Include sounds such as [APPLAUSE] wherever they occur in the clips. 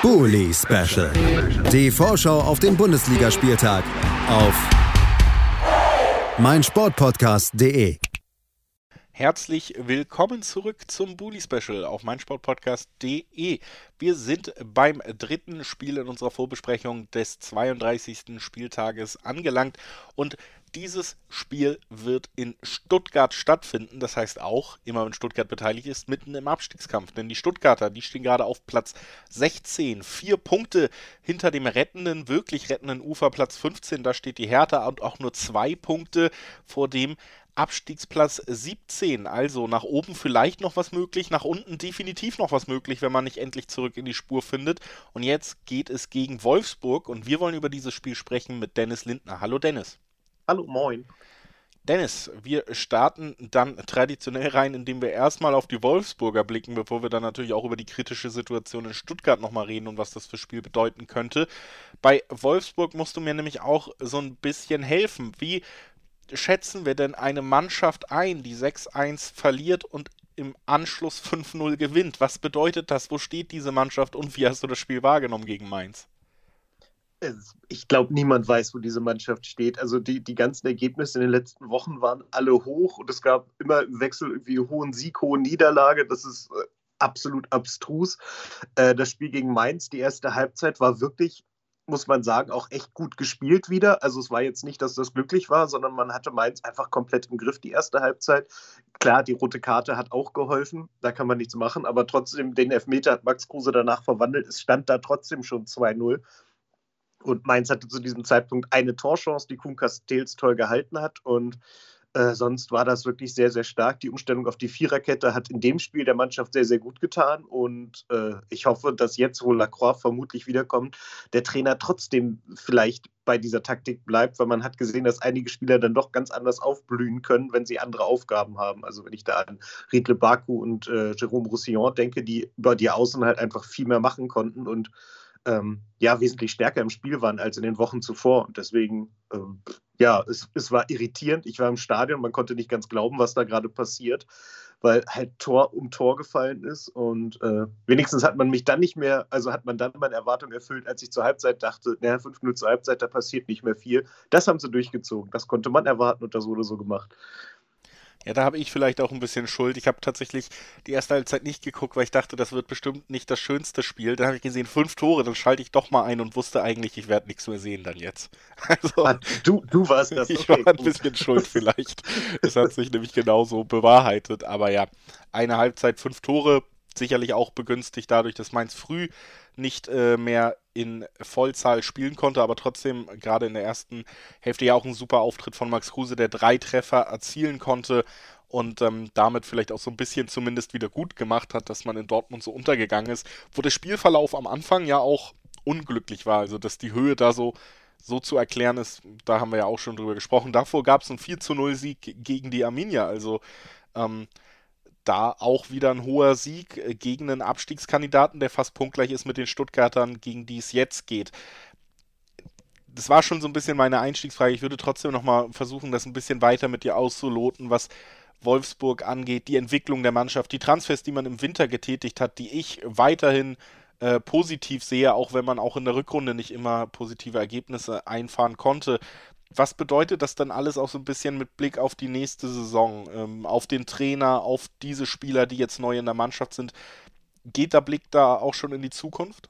Bully Special. Die Vorschau auf den Bundesligaspieltag auf meinsportpodcast.de. Herzlich willkommen zurück zum Bully Special auf meinsportpodcast.de. Wir sind beim dritten Spiel in unserer Vorbesprechung des 32. Spieltages angelangt und dieses Spiel wird in Stuttgart stattfinden. Das heißt auch, immer wenn Stuttgart beteiligt ist, mitten im Abstiegskampf. Denn die Stuttgarter, die stehen gerade auf Platz 16. Vier Punkte hinter dem rettenden, wirklich rettenden Ufer Platz 15. Da steht die Hertha und auch nur zwei Punkte vor dem Abstiegsplatz 17. Also nach oben vielleicht noch was möglich, nach unten definitiv noch was möglich, wenn man nicht endlich zurück in die Spur findet. Und jetzt geht es gegen Wolfsburg und wir wollen über dieses Spiel sprechen mit Dennis Lindner. Hallo Dennis. Hallo, moin. Dennis, wir starten dann traditionell rein, indem wir erstmal auf die Wolfsburger blicken, bevor wir dann natürlich auch über die kritische Situation in Stuttgart nochmal reden und was das für Spiel bedeuten könnte. Bei Wolfsburg musst du mir nämlich auch so ein bisschen helfen. Wie schätzen wir denn eine Mannschaft ein, die 6-1 verliert und im Anschluss 5-0 gewinnt? Was bedeutet das? Wo steht diese Mannschaft und wie hast du das Spiel wahrgenommen gegen Mainz? Ich glaube, niemand weiß, wo diese Mannschaft steht. Also die, die ganzen Ergebnisse in den letzten Wochen waren alle hoch und es gab immer im Wechsel irgendwie hohen Sieg, hohe Niederlage. Das ist äh, absolut abstrus. Äh, das Spiel gegen Mainz, die erste Halbzeit, war wirklich, muss man sagen, auch echt gut gespielt wieder. Also es war jetzt nicht, dass das glücklich war, sondern man hatte Mainz einfach komplett im Griff die erste Halbzeit. Klar, die rote Karte hat auch geholfen, da kann man nichts machen, aber trotzdem, den Elfmeter hat Max Kruse danach verwandelt. Es stand da trotzdem schon 2-0. Und Mainz hatte zu diesem Zeitpunkt eine Torchance, die Kuhn Castells toll gehalten hat. Und äh, sonst war das wirklich sehr, sehr stark. Die Umstellung auf die Viererkette hat in dem Spiel der Mannschaft sehr, sehr gut getan. Und äh, ich hoffe, dass jetzt, wo Lacroix vermutlich wiederkommt, der Trainer trotzdem vielleicht bei dieser Taktik bleibt, weil man hat gesehen, dass einige Spieler dann doch ganz anders aufblühen können, wenn sie andere Aufgaben haben. Also wenn ich da an Riedle Baku und äh, Jérôme Roussillon denke, die über die Außen halt einfach viel mehr machen konnten und ähm, ja wesentlich stärker im Spiel waren als in den Wochen zuvor. Und deswegen, ähm, ja, es, es war irritierend. Ich war im Stadion, man konnte nicht ganz glauben, was da gerade passiert, weil halt Tor um Tor gefallen ist. Und äh, wenigstens hat man mich dann nicht mehr, also hat man dann meine Erwartung erfüllt, als ich zur Halbzeit dachte, naja, fünf Minuten zur Halbzeit, da passiert nicht mehr viel. Das haben sie durchgezogen. Das konnte man erwarten und das wurde so gemacht. Ja, da habe ich vielleicht auch ein bisschen Schuld. Ich habe tatsächlich die erste Halbzeit nicht geguckt, weil ich dachte, das wird bestimmt nicht das schönste Spiel. Dann habe ich gesehen, fünf Tore, dann schalte ich doch mal ein und wusste eigentlich, ich werde nichts mehr sehen dann jetzt. [LAUGHS] Also, ah, du, du warst das. [LAUGHS] Ich okay, war ein bisschen schuld [LAUGHS] vielleicht. Es hat sich nämlich genauso bewahrheitet. Aber ja, eine Halbzeit, fünf Tore, sicherlich auch begünstigt dadurch, dass Mainz früh nicht äh, mehr in Vollzahl spielen konnte, aber trotzdem gerade in der ersten Hälfte ja auch ein super Auftritt von Max Kruse, der drei Treffer erzielen konnte und ähm, damit vielleicht auch so ein bisschen zumindest wieder gut gemacht hat, dass man in Dortmund so untergegangen ist, wo der Spielverlauf am Anfang ja auch unglücklich war, also dass die Höhe da so so zu erklären ist, da haben wir ja auch schon drüber gesprochen. Davor gab es einen 4 zu 0 Sieg gegen die Arminia, also ähm, da auch wieder ein hoher Sieg äh, gegen einen Abstiegskandidaten, der fast punktgleich ist mit den Stuttgartern, gegen die es jetzt geht. Das war schon so ein bisschen meine Einstiegsfrage. Ich würde trotzdem nochmal versuchen, das ein bisschen weiter mit dir auszuloten, was Wolfsburg angeht, die Entwicklung der Mannschaft, die Transfers, die man im Winter getätigt hat, die ich weiterhin äh, positiv sehe, auch wenn man auch in der Rückrunde nicht immer positive Ergebnisse einfahren konnte was bedeutet das dann alles auch so ein bisschen mit Blick auf die nächste Saison, ähm, auf den Trainer, auf diese Spieler, die jetzt neu in der Mannschaft sind? Geht der Blick da auch schon in die Zukunft?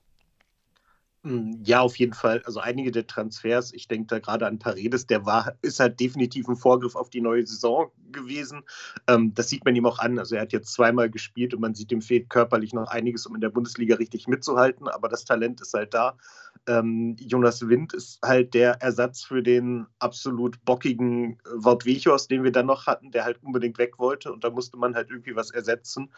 Hm, ja, auf jeden Fall. Also einige der Transfers, ich denke da gerade an Paredes, der war, ist halt definitiv ein Vorgriff auf die neue Saison gewesen. Ähm, das sieht man ihm auch an. Also er hat jetzt zweimal gespielt und man sieht, ihm fehlt körperlich noch einiges, um in der Bundesliga richtig mitzuhalten, aber das Talent ist halt da. Ähm, Jonas Wind ist halt der Ersatz für den absolut bockigen Wout Wichos, den wir dann noch hatten, der halt unbedingt weg wollte und da musste man halt irgendwie was ersetzen.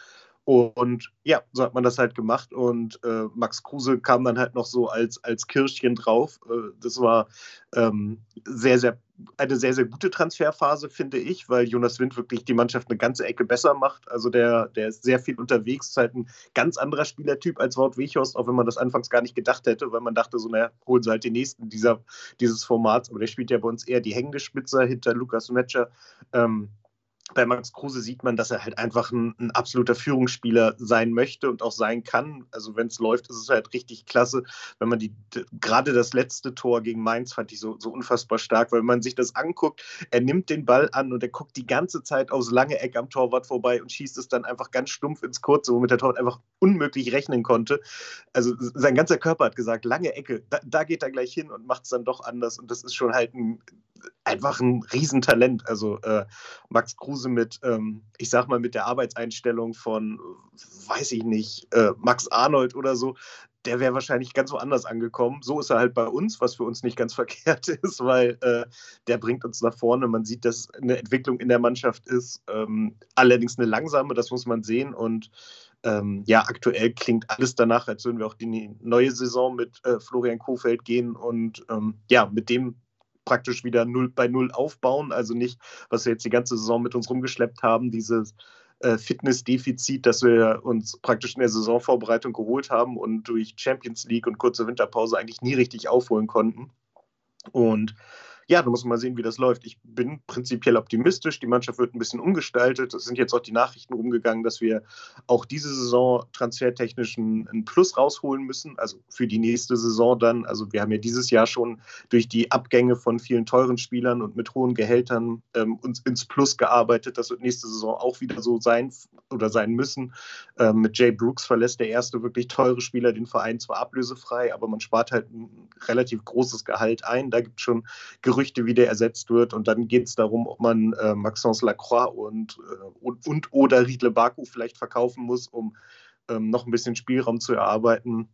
Und ja, so hat man das halt gemacht. Und äh, Max Kruse kam dann halt noch so als, als Kirschchen drauf. Äh, das war ähm, sehr, sehr, eine sehr, sehr gute Transferphase, finde ich, weil Jonas Wind wirklich die Mannschaft eine ganze Ecke besser macht. Also der, der ist sehr viel unterwegs, ist halt ein ganz anderer Spielertyp als Wout Weghorst, auch wenn man das anfangs gar nicht gedacht hätte, weil man dachte, so, naja, holen sie halt den nächsten dieser, dieses Formats. Aber der spielt ja bei uns eher die hängende Spitze hinter Lukas Metscher. Ähm, bei Max Kruse sieht man, dass er halt einfach ein, ein absoluter Führungsspieler sein möchte und auch sein kann. Also wenn es läuft, ist es halt richtig klasse. Wenn man die, gerade das letzte Tor gegen Mainz fand ich so, so unfassbar stark, weil man sich das anguckt, er nimmt den Ball an und er guckt die ganze Zeit aufs lange Eck am Torwart vorbei und schießt es dann einfach ganz stumpf ins Kurze, womit der Torwart einfach unmöglich rechnen konnte. Also sein ganzer Körper hat gesagt, lange Ecke, da, da geht er gleich hin und macht es dann doch anders und das ist schon halt ein, einfach ein Riesentalent. Also äh, Max Kruse mit, ähm, ich sag mal, mit der Arbeitseinstellung von, weiß ich nicht, äh, Max Arnold oder so, der wäre wahrscheinlich ganz woanders angekommen. So ist er halt bei uns, was für uns nicht ganz [LAUGHS] verkehrt ist, weil äh, der bringt uns nach vorne. Man sieht, dass eine Entwicklung in der Mannschaft ist, ähm, allerdings eine langsame, das muss man sehen. Und ähm, ja, aktuell klingt alles danach, als würden wir auch die neue Saison mit äh, Florian Kofeld gehen und ähm, ja, mit dem praktisch wieder null, bei Null aufbauen. Also nicht, was wir jetzt die ganze Saison mit uns rumgeschleppt haben, dieses äh, Fitnessdefizit, das wir uns praktisch in der Saisonvorbereitung geholt haben und durch Champions League und kurze Winterpause eigentlich nie richtig aufholen konnten. Und ja, da muss man mal sehen, wie das läuft. Ich bin prinzipiell optimistisch. Die Mannschaft wird ein bisschen umgestaltet. Es sind jetzt auch die Nachrichten rumgegangen, dass wir auch diese Saison transfertechnisch einen Plus rausholen müssen. Also für die nächste Saison dann. Also wir haben ja dieses Jahr schon durch die Abgänge von vielen teuren Spielern und mit hohen Gehältern ähm, uns ins Plus gearbeitet. Das wird nächste Saison auch wieder so sein oder sein müssen. Ähm, mit Jay Brooks verlässt der erste wirklich teure Spieler den Verein zwar ablösefrei, aber man spart halt ein relativ großes Gehalt ein. Da gibt es schon Gerüchte Gerüchte, wie der ersetzt wird. Und dann geht es darum, ob man äh, Maxence Lacroix und, äh, und, und, oder Riedle Baku vielleicht verkaufen muss, um ähm, noch ein bisschen Spielraum zu erarbeiten.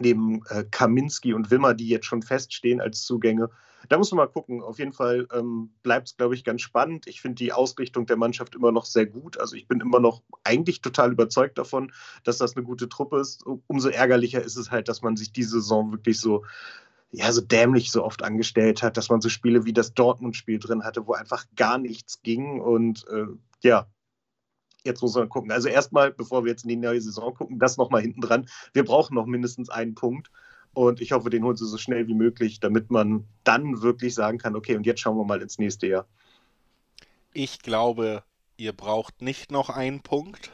Neben äh, Kaminski und Wimmer, die jetzt schon feststehen als Zugänge. Da muss man mal gucken. Auf jeden Fall ähm, bleibt es, glaube ich, ganz spannend. Ich finde die Ausrichtung der Mannschaft immer noch sehr gut. Also ich bin immer noch eigentlich total überzeugt davon, dass das eine gute Truppe ist. Umso ärgerlicher ist es halt, dass man sich diese Saison wirklich so ja, so dämlich so oft angestellt hat, dass man so Spiele wie das Dortmund-Spiel drin hatte, wo einfach gar nichts ging. Und äh, ja, jetzt muss man gucken. Also erstmal, bevor wir jetzt in die neue Saison gucken, das nochmal hinten dran. Wir brauchen noch mindestens einen Punkt. Und ich hoffe, den holen sie so schnell wie möglich, damit man dann wirklich sagen kann, okay, und jetzt schauen wir mal ins nächste Jahr. Ich glaube, ihr braucht nicht noch einen Punkt,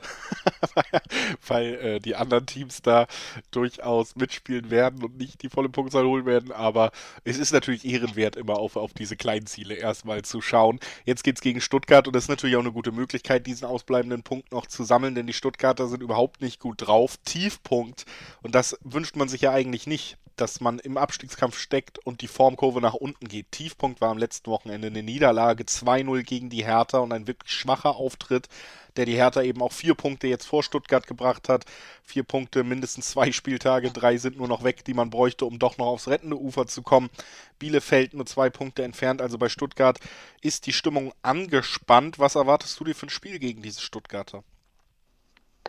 [LAUGHS] weil äh, die anderen Teams da durchaus mitspielen werden und nicht die volle Punktzahl holen werden. Aber es ist natürlich ehrenwert, immer auf, auf diese kleinen Ziele erstmal zu schauen. Jetzt geht es gegen Stuttgart und das ist natürlich auch eine gute Möglichkeit, diesen ausbleibenden Punkt noch zu sammeln, denn die Stuttgarter sind überhaupt nicht gut drauf. Tiefpunkt. Und das wünscht man sich ja eigentlich nicht dass man im Abstiegskampf steckt und die Formkurve nach unten geht. Tiefpunkt war am letzten Wochenende eine Niederlage 2-0 gegen die Hertha und ein wirklich schwacher Auftritt, der die Hertha eben auch vier Punkte jetzt vor Stuttgart gebracht hat. Vier Punkte, mindestens zwei Spieltage, drei sind nur noch weg, die man bräuchte, um doch noch aufs rettende Ufer zu kommen. Bielefeld nur zwei Punkte entfernt, also bei Stuttgart ist die Stimmung angespannt. Was erwartest du dir für ein Spiel gegen diese Stuttgarter?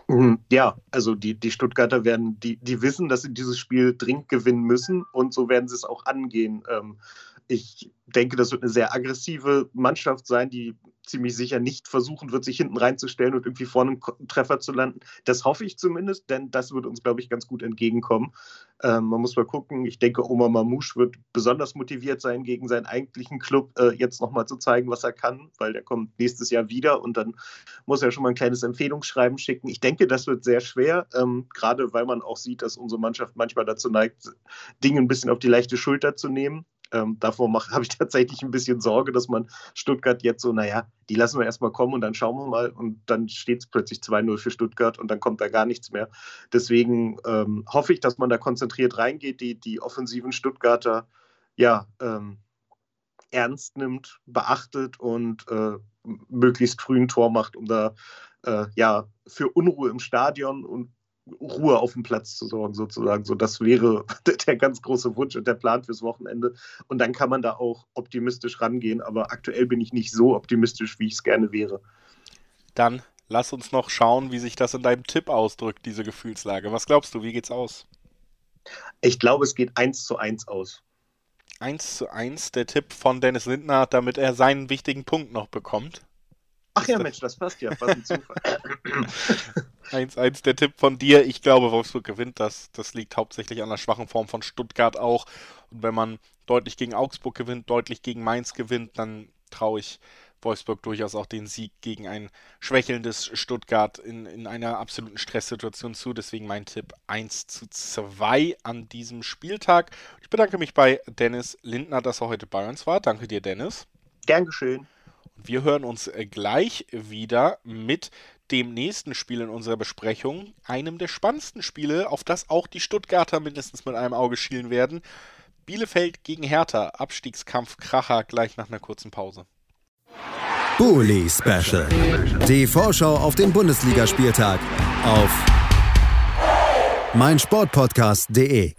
Mhm. Ja, also die, die Stuttgarter werden, die, die wissen, dass sie dieses Spiel dringend gewinnen müssen und so werden sie es auch angehen. Ähm, ich denke, das wird eine sehr aggressive Mannschaft sein, die ziemlich sicher nicht versuchen wird, sich hinten reinzustellen und irgendwie vorne einen Treffer zu landen. Das hoffe ich zumindest, denn das wird uns, glaube ich, ganz gut entgegenkommen. Ähm, man muss mal gucken. Ich denke, Omar Mamouche wird besonders motiviert sein, gegen seinen eigentlichen Club äh, jetzt nochmal zu zeigen, was er kann, weil der kommt nächstes Jahr wieder und dann muss er schon mal ein kleines Empfehlungsschreiben schicken. Ich denke, das wird sehr schwer, ähm, gerade weil man auch sieht, dass unsere Mannschaft manchmal dazu neigt, Dinge ein bisschen auf die leichte Schulter zu nehmen. Ähm, davor [LAUGHS] habe ich tatsächlich ein bisschen Sorge, dass man Stuttgart jetzt so, naja, die lassen wir erstmal kommen und dann schauen wir mal und dann steht es plötzlich 2-0 für Stuttgart und dann kommt da gar nichts mehr. Deswegen ähm, hoffe ich, dass man da konzentriert reingeht, die, die offensiven Stuttgarter ja ähm, ernst nimmt, beachtet und äh, möglichst früh ein Tor macht, um da äh, ja für Unruhe im Stadion und Ruhe auf dem Platz zu sorgen, sozusagen. So, das wäre [LAUGHS] der ganz große Wunsch und der Plan fürs Wochenende. Und dann kann man da auch optimistisch rangehen. Aber aktuell bin ich nicht so optimistisch, wie ich es gerne wäre. Dann lass uns noch schauen, wie sich das in deinem Tipp ausdrückt, diese Gefühlslage. Was glaubst du, wie geht's aus? Ich glaube, es geht 1 zu 1 aus. 1 zu 1, der Tipp von Dennis Lindner, damit er seinen wichtigen Punkt noch bekommt. Ach ja, Mensch, das passt ja. Was ein Zufall. [LAUGHS] 1-1 der Tipp von dir. Ich glaube, Wolfsburg gewinnt das. Das liegt hauptsächlich an der schwachen Form von Stuttgart auch. Und wenn man deutlich gegen Augsburg gewinnt, deutlich gegen Mainz gewinnt, dann traue ich Wolfsburg durchaus auch den Sieg gegen ein schwächelndes Stuttgart in, in einer absoluten Stresssituation zu. Deswegen mein Tipp 1 zu 2 an diesem Spieltag. Ich bedanke mich bei Dennis Lindner, dass er heute bei uns war. Danke dir, Dennis. Gern geschehen. Wir hören uns gleich wieder mit dem nächsten Spiel in unserer Besprechung, einem der spannendsten Spiele, auf das auch die Stuttgarter mindestens mit einem Auge schielen werden. Bielefeld gegen Hertha, Abstiegskampf Kracher gleich nach einer kurzen Pause. Bully Special. Die Vorschau auf den Bundesligaspieltag auf meinsportpodcast.de.